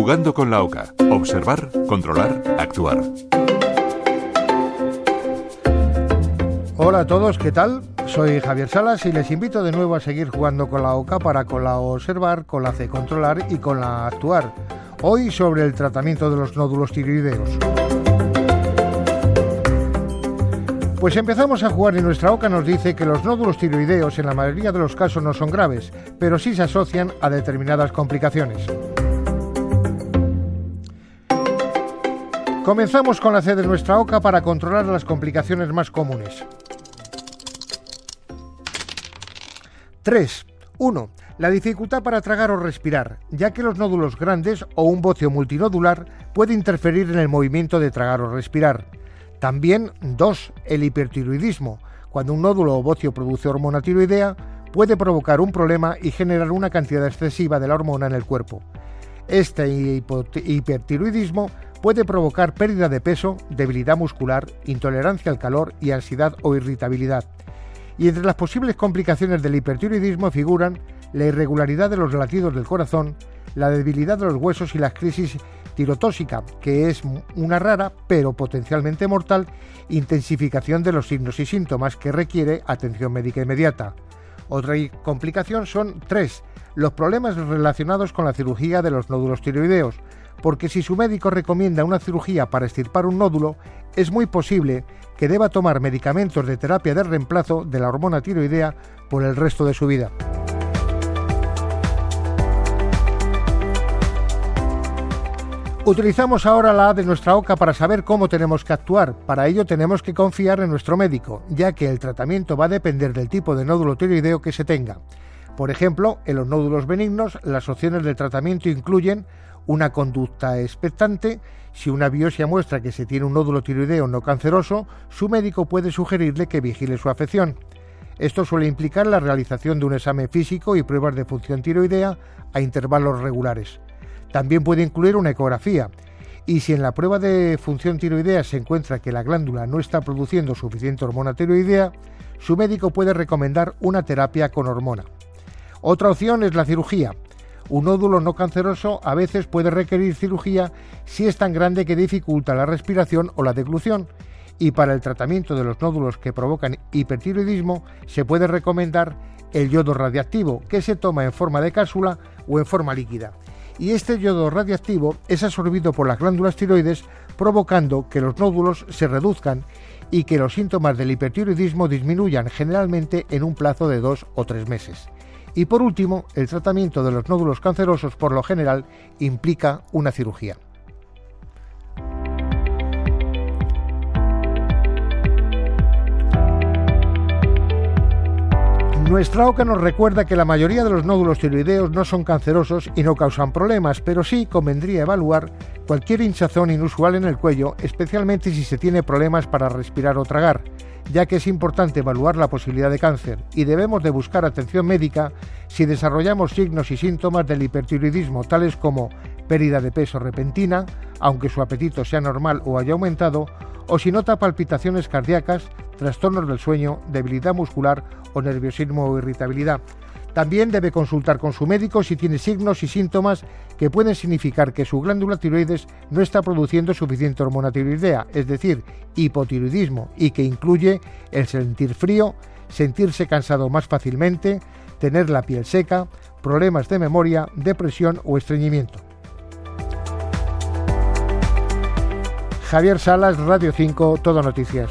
Jugando con la OCA. Observar, controlar, actuar. Hola a todos, ¿qué tal? Soy Javier Salas y les invito de nuevo a seguir jugando con la OCA para con la observar, con la C controlar y con la actuar. Hoy sobre el tratamiento de los nódulos tiroideos. Pues empezamos a jugar y nuestra OCA nos dice que los nódulos tiroideos en la mayoría de los casos no son graves, pero sí se asocian a determinadas complicaciones. Comenzamos con la C de nuestra OCA para controlar las complicaciones más comunes. 3. 1. La dificultad para tragar o respirar, ya que los nódulos grandes o un bocio multinodular puede interferir en el movimiento de tragar o respirar. También, dos, el hipertiroidismo. Cuando un nódulo o bocio produce hormona tiroidea, puede provocar un problema y generar una cantidad excesiva de la hormona en el cuerpo. Este hipertiroidismo puede provocar pérdida de peso, debilidad muscular, intolerancia al calor y ansiedad o irritabilidad. Y entre las posibles complicaciones del hipertiroidismo figuran la irregularidad de los latidos del corazón, la debilidad de los huesos y las crisis tirotóxica, que es una rara pero potencialmente mortal intensificación de los signos y síntomas que requiere atención médica inmediata. Otra complicación son tres, los problemas relacionados con la cirugía de los nódulos tiroideos, porque si su médico recomienda una cirugía para extirpar un nódulo, es muy posible que deba tomar medicamentos de terapia de reemplazo de la hormona tiroidea por el resto de su vida. Utilizamos ahora la A de nuestra OCA para saber cómo tenemos que actuar. Para ello tenemos que confiar en nuestro médico, ya que el tratamiento va a depender del tipo de nódulo tiroideo que se tenga. Por ejemplo, en los nódulos benignos, las opciones de tratamiento incluyen una conducta expectante. Si una biopsia muestra que se tiene un nódulo tiroideo no canceroso, su médico puede sugerirle que vigile su afección. Esto suele implicar la realización de un examen físico y pruebas de función tiroidea a intervalos regulares. También puede incluir una ecografía. Y si en la prueba de función tiroidea se encuentra que la glándula no está produciendo suficiente hormona tiroidea, su médico puede recomendar una terapia con hormona. Otra opción es la cirugía. Un nódulo no canceroso a veces puede requerir cirugía si es tan grande que dificulta la respiración o la deglución. Y para el tratamiento de los nódulos que provocan hipertiroidismo se puede recomendar el yodo radiactivo, que se toma en forma de cápsula o en forma líquida y este yodo radiactivo es absorbido por las glándulas tiroides provocando que los nódulos se reduzcan y que los síntomas del hipertiroidismo disminuyan generalmente en un plazo de dos o tres meses. Y por último, el tratamiento de los nódulos cancerosos por lo general implica una cirugía. Nuestra OCA nos recuerda que la mayoría de los nódulos tiroideos no son cancerosos y no causan problemas, pero sí convendría evaluar cualquier hinchazón inusual en el cuello, especialmente si se tiene problemas para respirar o tragar, ya que es importante evaluar la posibilidad de cáncer y debemos de buscar atención médica si desarrollamos signos y síntomas del hipertiroidismo, tales como pérdida de peso repentina, aunque su apetito sea normal o haya aumentado, o si nota palpitaciones cardíacas, trastornos del sueño, debilidad muscular o nerviosismo o irritabilidad. También debe consultar con su médico si tiene signos y síntomas que pueden significar que su glándula tiroides no está produciendo suficiente hormona tiroidea, es decir, hipotiroidismo, y que incluye el sentir frío, sentirse cansado más fácilmente, tener la piel seca, problemas de memoria, depresión o estreñimiento. Javier Salas, Radio 5, Todo Noticias.